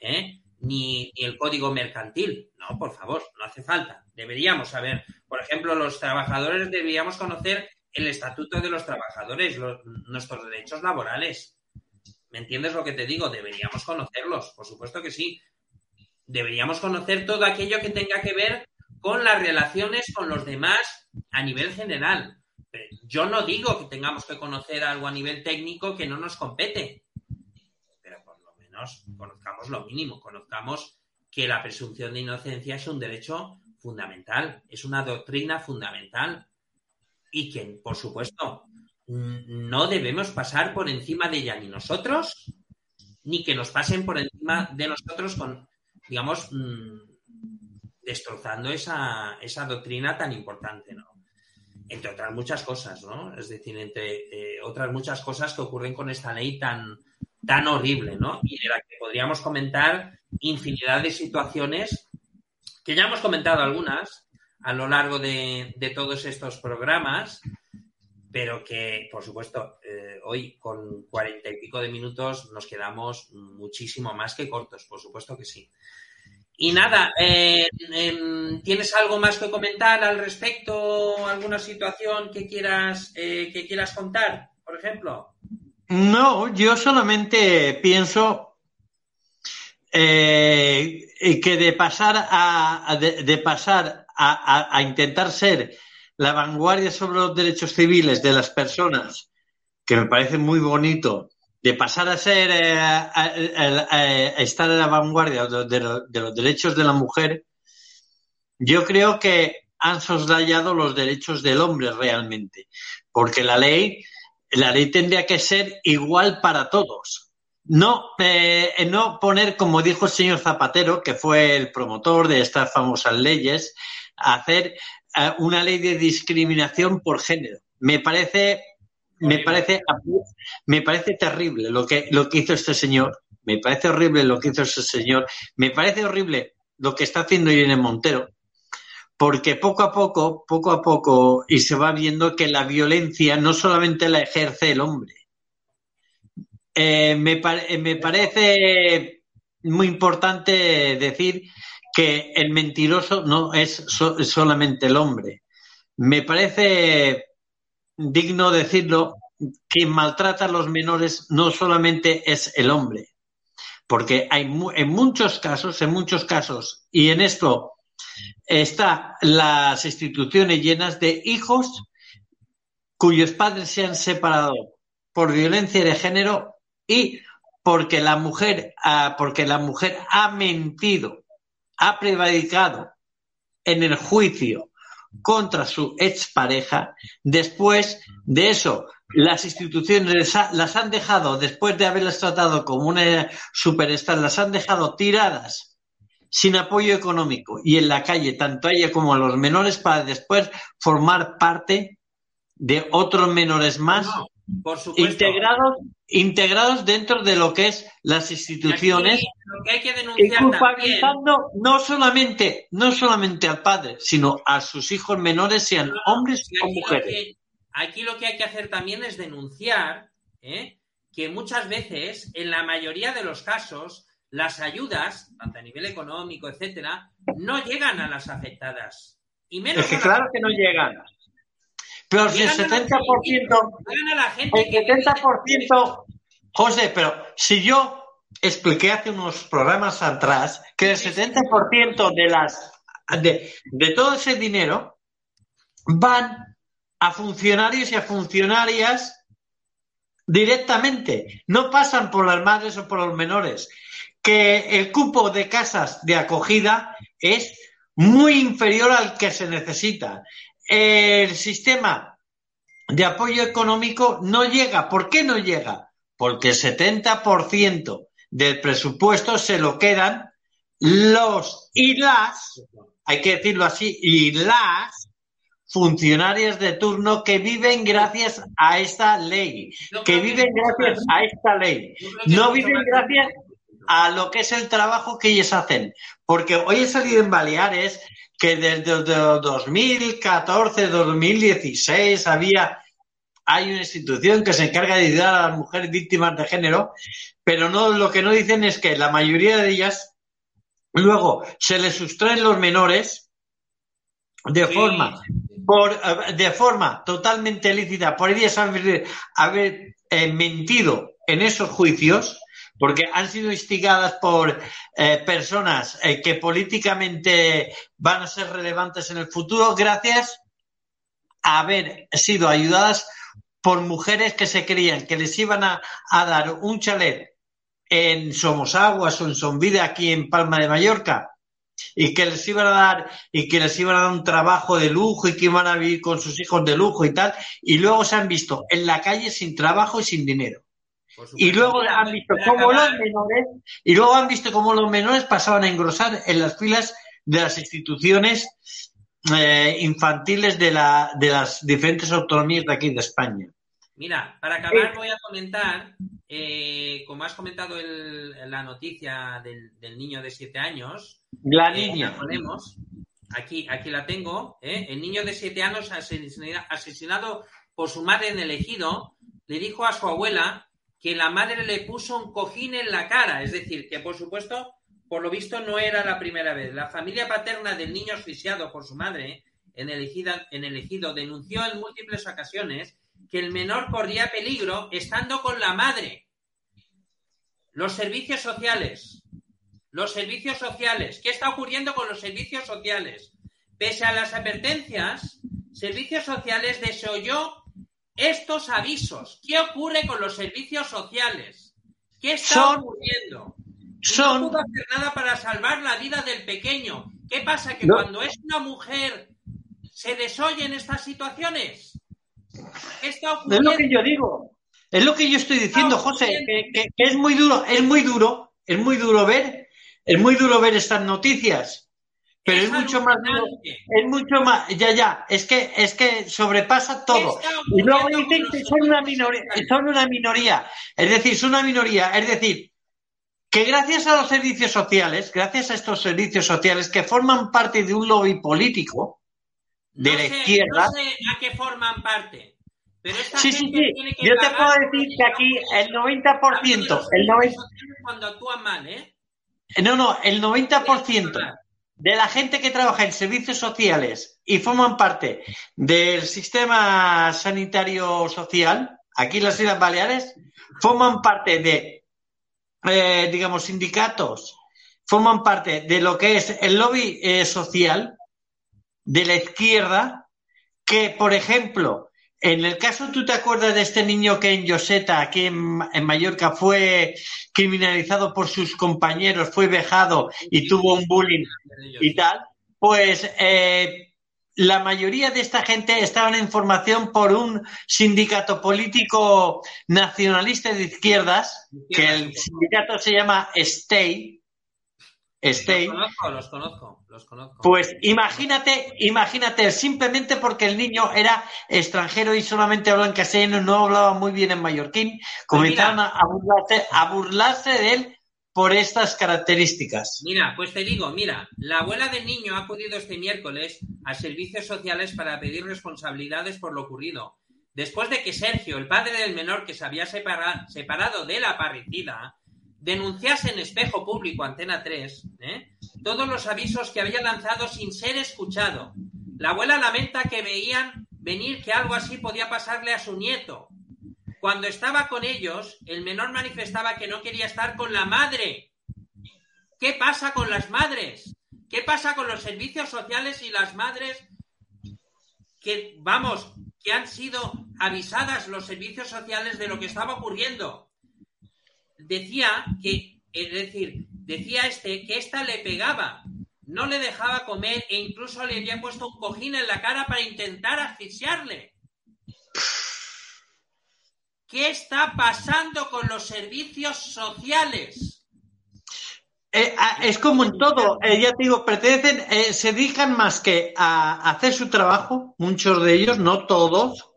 ¿eh? ni, el código mercantil. No, por favor, no hace falta. Deberíamos saber, por ejemplo, los trabajadores deberíamos conocer el estatuto de los trabajadores, nuestros derechos laborales. ¿Me entiendes lo que te digo? Deberíamos conocerlos, por supuesto que sí. Deberíamos conocer todo aquello que tenga que ver con las relaciones con los demás a nivel general. Yo no digo que tengamos que conocer algo a nivel técnico que no nos compete, pero por lo menos conozcamos lo mínimo, conozcamos que la presunción de inocencia es un derecho fundamental, es una doctrina fundamental y que, por supuesto, no debemos pasar por encima de ella ni nosotros, ni que nos pasen por encima de nosotros con, digamos, mm, destrozando esa, esa doctrina tan importante, ¿no? entre otras muchas cosas, ¿no? Es decir, entre eh, otras muchas cosas que ocurren con esta ley tan, tan horrible, ¿no? Y de la que podríamos comentar infinidad de situaciones que ya hemos comentado algunas a lo largo de, todos estos programas, pero que, por supuesto, eh, hoy con cuarenta y pico de minutos nos quedamos muchísimo más que cortos, por supuesto que sí. Y nada, eh, em, ¿tienes algo más que comentar al respecto? ¿Alguna situación que quieras, eh, que quieras contar, por ejemplo? No, yo solamente pienso que de pasar a, de, pasar a, intentar ser la vanguardia sobre los derechos civiles de las personas, que me parece muy bonito, de pasar a ser, eh, a, estar en la vanguardia de, los derechos de la mujer, yo creo que han soslayado los derechos del hombre realmente, porque la ley, la ley tendría que ser igual para todos. No, eh, no poner, como dijo el señor Zapatero, que fue el promotor de estas famosas leyes, hacer una ley de discriminación por género. Me parece me parece, me parece terrible lo que, lo que hizo este señor. Me parece horrible lo que hizo este señor. Me parece horrible lo que está haciendo Irene Montero. Porque poco a poco, poco a poco, y se va viendo que la violencia no solamente la ejerce el hombre. Eh, me, me parece muy importante decir que el mentiroso no es solamente el hombre. Me parece digno decirlo, quien maltrata a los menores no solamente es el hombre, porque hay en muchos casos, en muchos casos, y en esto están las instituciones llenas de hijos cuyos padres se han separado por violencia de género y porque la mujer, porque la mujer ha mentido, ha prevaricado en el juicio contra su expareja. Después de eso, las instituciones las han dejado, después de haberlas tratado como una superstar, las han dejado tiradas sin apoyo económico y en la calle, tanto a ella como a los menores, para después formar parte de otros menores más integrados, integrados dentro de lo que es las instituciones Aquí lo que hay que y denunciar también, culpabilizando no solamente, no solamente al padre, sino a sus hijos menores, sean hombres o lo, mujeres. que, aquí lo que hay que hacer también es denunciar ¿eh? que muchas veces, en la mayoría de los casos, las ayudas, tanto a nivel económico, etcétera, no llegan a las afectadas. Y menos Es que claro que no llegan. Pero si el Llegan a la- 70%, llegan a la gente el que 70%, José, pero si yo expliqué hace unos programas atrás que el 70% de las de, de todo ese dinero van a funcionarios y a funcionarias directamente, no pasan por las madres o por los menores, que el cupo de casas de acogida es muy inferior al que se necesita. El sistema de apoyo económico no llega. ¿Por qué no llega? Porque el 70% del presupuesto se lo quedan los y las, hay que decirlo así, y las funcionarias de turno que viven gracias a esta ley, que viven gracias a esta ley, no viven gracias a lo que es el trabajo que ellos hacen. Porque hoy he salido en Baleares que desde el 2014, 2016 había hay una institución que se encarga de ayudar a las mujeres víctimas de género, pero no lo que no dicen es que la mayoría de ellas luego se les sustraen los menores de forma por de forma totalmente lícita. Por ellas haber, haber eh, mentido en esos juicios porque han sido instigadas por eh, personas eh, que políticamente van a ser relevantes en el futuro gracias a haber sido ayudadas por mujeres que se creían que les iban a, a dar un chalet en Somosaguas o en Sonvida aquí en Palma de Mallorca y que les iban a dar y que les iban a dar un trabajo de lujo y que iban a vivir con sus hijos de lujo y tal y luego se han visto en la calle sin trabajo y sin dinero. Y luego han visto cómo los menores y luego han visto cómo los menores pasaban a engrosar en las filas de las instituciones eh, infantiles de, la, de las diferentes autonomías de aquí de España. Mira, para acabar voy a comentar, eh, como has comentado el- la noticia del, del niño de siete años. La eh, niña. la ponemos. Aquí, aquí la tengo. ¿eh? El niño de siete años asesina- asesinado por su madre en el ejido le dijo a su abuela que la madre le puso un cojín en la cara. Es decir, que por supuesto, por lo visto, no era la primera vez. La familia paterna del niño asfixiado por su madre en el ejido, en el ejido denunció en múltiples ocasiones que el menor corría peligro estando con la madre. Los servicios sociales. Los servicios sociales. ¿Qué está ocurriendo con los servicios sociales? Pese a las advertencias, servicios sociales desoyó estos avisos. ¿Qué ocurre con los servicios sociales? ¿Qué está Son- ocurriendo? Son- No pudo hacer nada para salvar la vida del pequeño. ¿Qué pasa? Que No. cuando es una mujer se desoyen estas situaciones. ¿Qué está Es lo que yo digo. Es lo que yo estoy diciendo, José, que, que- que es muy duro, es muy duro, es muy duro ver, es muy duro ver estas noticias. Pero es, mucho más duro, es mucho más, ya, ya, es que, es que sobrepasa todo. Y luego dicen que son una minoría, son una minoría. Es decir, son una minoría. Es decir, que gracias a los servicios sociales, gracias a estos servicios sociales que forman parte de un lobby político de No la sé- izquierda, No sé a qué forman parte. Pero esta Sí, sí, gente sí. tiene que Yo te puedo decir que aquí el 90%, el 90, cuando actúan mal, ¿eh? no, no, el 90% de la gente que trabaja en servicios sociales y forman parte del sistema sanitario social, aquí en las Islas Baleares, forman parte de, eh, digamos, sindicatos, forman parte de lo que es el lobby eh, social de la izquierda, que, por ejemplo, en el caso, ¿tú te acuerdas de este niño que en Yoseta, aquí en, en Mallorca, fue criminalizado por sus compañeros, fue vejado y tuvo un bullying y tal? Pues eh, la mayoría de esta gente estaban en formación por un sindicato político nacionalista de izquierdas, que el sindicato se llama STAY, Stein. Los conozco, los conozco, los conozco. Pues imagínate, imagínate, simplemente porque el niño era extranjero y solamente hablaba en castellano no hablaba muy bien en mallorquín, comenzaron a, a burlarse, a burlarse de él por estas características. Mira, pues te digo, mira, la abuela del niño ha acudido este miércoles a servicios sociales para pedir responsabilidades por lo ocurrido. Después de que Sergio, el padre del menor que se había separa- separado de la parricida, denunciase en espejo público Antena 3 ¿eh? todos los avisos que había lanzado sin ser escuchado. La abuela lamenta que veían venir que algo así podía pasarle a su nieto. Cuando estaba con ellos, el menor manifestaba que no quería estar con la madre. ¿Qué pasa con las madres? ¿Qué pasa con los servicios sociales y las madres que, vamos, que han sido avisadas los servicios sociales de lo que estaba ocurriendo? Decía que, es decir, decía este que esta le pegaba, no le dejaba comer e incluso le había puesto un cojín en la cara para intentar asfixiarle. ¿Qué está pasando con los servicios sociales? Eh, es como en todo, eh, ya te digo, pertenecen, eh, se dedican más que a hacer su trabajo, muchos de ellos, no todos,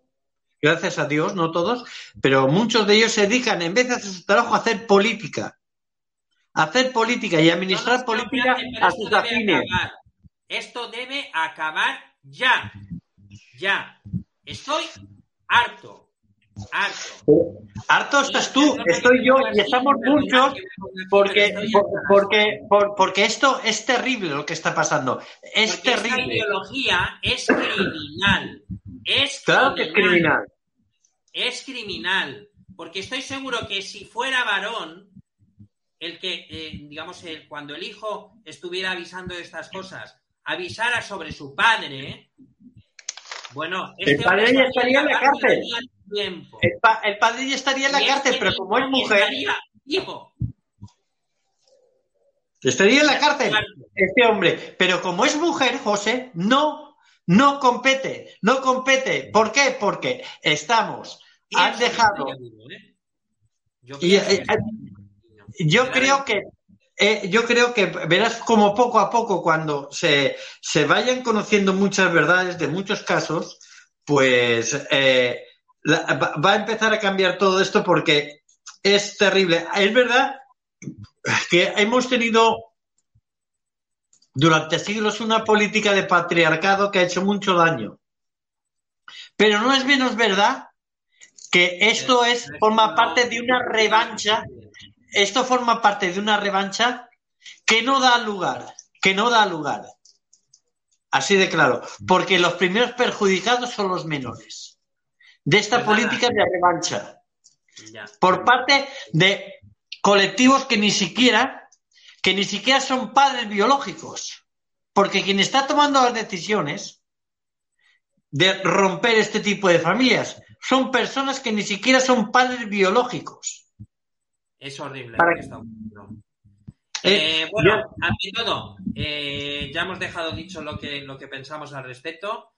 gracias a Dios, no todos, pero muchos de ellos se dedican, en vez de hacer su trabajo, a hacer política. A hacer política y administrar política a sus afines. acabar. Esto debe acabar ya. Ya. Estoy harto. Harto. Harto estás tú, estoy yo y estamos muchos porque, por- porque, por- porque esto es terrible lo que está pasando. Es Porque esta terrible. ideología es criminal. Es Claro que es criminal. Es criminal. Porque estoy seguro que si fuera varón, el que, eh, digamos, el- cuando el hijo estuviera avisando de estas cosas, avisara sobre su padre, bueno, El este padre hombre ya estaría en la cárcel el tiempo. El, pa- el padre ya estaría en la cárcel, pero como es mujer, estaría vivo. estaría en la cárcel este hombre. Pero como es mujer, José, no, no compete, no compete. ¿Por qué? Porque estamos, han dejado. ¿eh? Yo Y, que eh, eh, yo creo que eh, yo creo que verás como poco a poco cuando se, se vayan conociendo muchas verdades de muchos casos, pues eh, la- va, a empezar a cambiar todo esto porque es terrible. Es verdad que hemos tenido durante siglos una política de patriarcado que ha hecho mucho daño. Pero no es menos verdad que esto es forma parte de una revancha esto forma parte de una revancha que no da lugar, que no da lugar. Así de claro, porque los primeros perjudicados son los menores de esta Pues nada. política de revancha Ya. por parte de colectivos que ni siquiera que ni siquiera son padres biológicos, porque quien está tomando las decisiones de romper este tipo de familias son personas que ni siquiera son padres biológicos. Es horrible Para- que está ocurriendo. Eh, Eh, bueno, ante todo, eh, ya hemos dejado dicho lo que, lo que pensamos al respecto.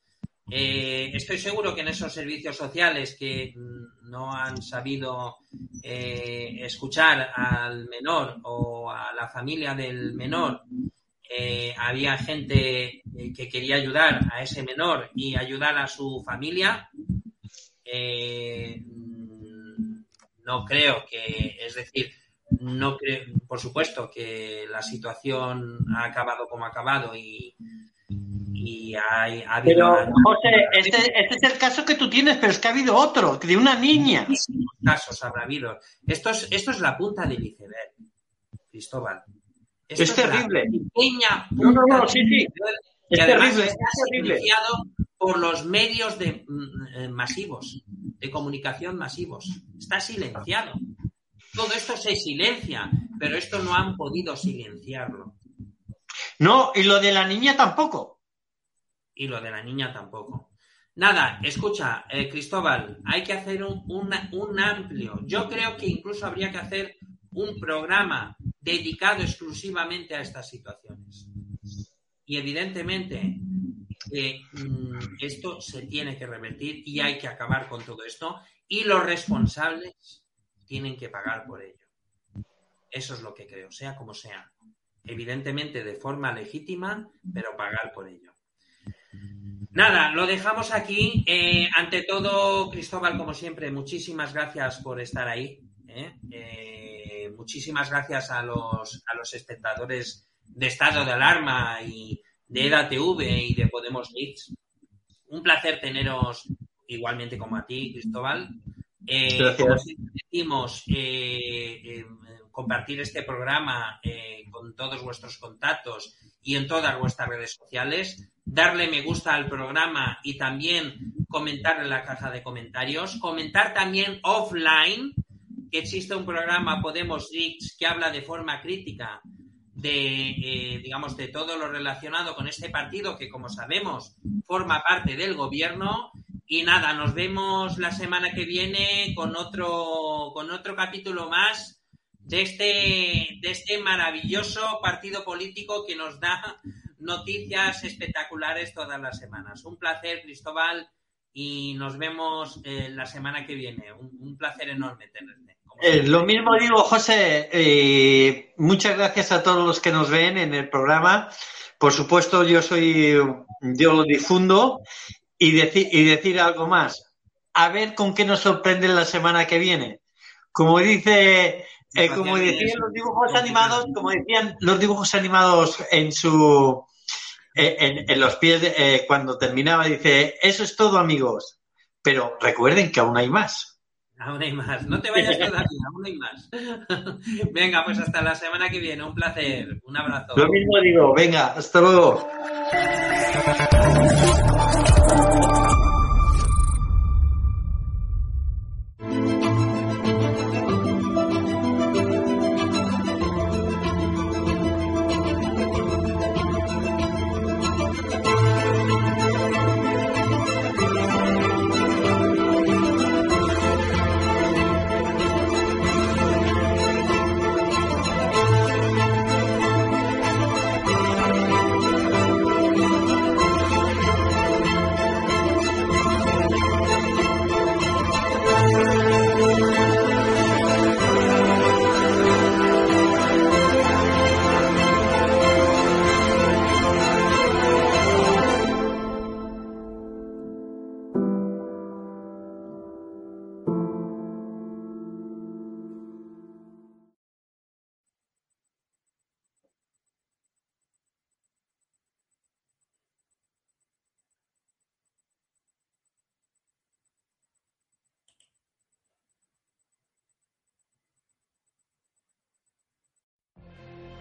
Eh, estoy seguro que en esos servicios sociales que mm, no han sabido eh, escuchar al menor o a la familia del menor, eh, había gente eh, que quería ayudar a ese menor y ayudar a su familia. Mm, no creo que, es decir, no creo, por supuesto que la situación ha acabado como ha acabado y, y hay, ha habido Pero, José, este, este es el caso que tú tienes, pero es que ha habido otro, de una niña. muchísimos casos habrá habido. Esto es, esto es la punta del iceberg, Cristóbal. Esto Es terrible. pequeña No, no, punta no, sí, sí. Es terrible, está es terrible. silenciado por los medios de, mm, eh, masivos, de comunicación masivos. Está silenciado. Todo esto se silencia, pero esto no han podido silenciarlo. No, y lo de la niña tampoco. Y lo de la niña tampoco. Nada, escucha, eh, Cristóbal, hay que hacer un, un amplio. Yo creo que incluso habría que hacer un programa dedicado exclusivamente a estas situaciones. Y evidentemente eh, mm, esto se tiene que revertir y hay que acabar con todo esto. Y los responsables tienen que pagar por ello. Eso es lo que creo, sea como sea. evidentemente de forma legítima, pero pagar por ello. Nada, lo dejamos aquí. Eh, ante todo, Cristóbal, como siempre, muchísimas gracias por estar ahí. ¿eh? Eh, muchísimas gracias a los, a los espectadores de Estado de Alarma y de EDATV y de Podemos Leaks. Un placer teneros igualmente como a ti, Cristóbal. como decimos, compartir este programa con todos vuestros contactos y en todas vuestras redes sociales darle me gusta al programa y también comentar en la caja de comentarios. Comentar también offline que existe un programa Podemos Leaks que habla de forma crítica de, eh, digamos, de todo lo relacionado con este partido que, como sabemos, forma parte del gobierno. Y nada, nos vemos la semana que viene con otro, con otro capítulo más de este, de este maravilloso partido político que nos da noticias espectaculares todas las semanas. Un placer, Cristóbal, y nos vemos eh, la semana que viene. Un, placer enorme tenerte. Eh, lo mismo digo, José. Eh, muchas gracias a todos los que nos ven en el programa. Por supuesto, yo soy, yo lo difundo y, decir y decir algo más. A ver con qué nos sorprende la semana que viene. Como dice, como decían los dibujos animados, como decían los dibujos animados en su en, los pies, eh, cuando terminaba, dice, eso es todo amigos, pero recuerden que aún hay más. Aún hay más, no te vayas todavía, aún hay más. venga, pues hasta la semana que viene, un placer, un abrazo. Lo mismo digo, venga, hasta luego.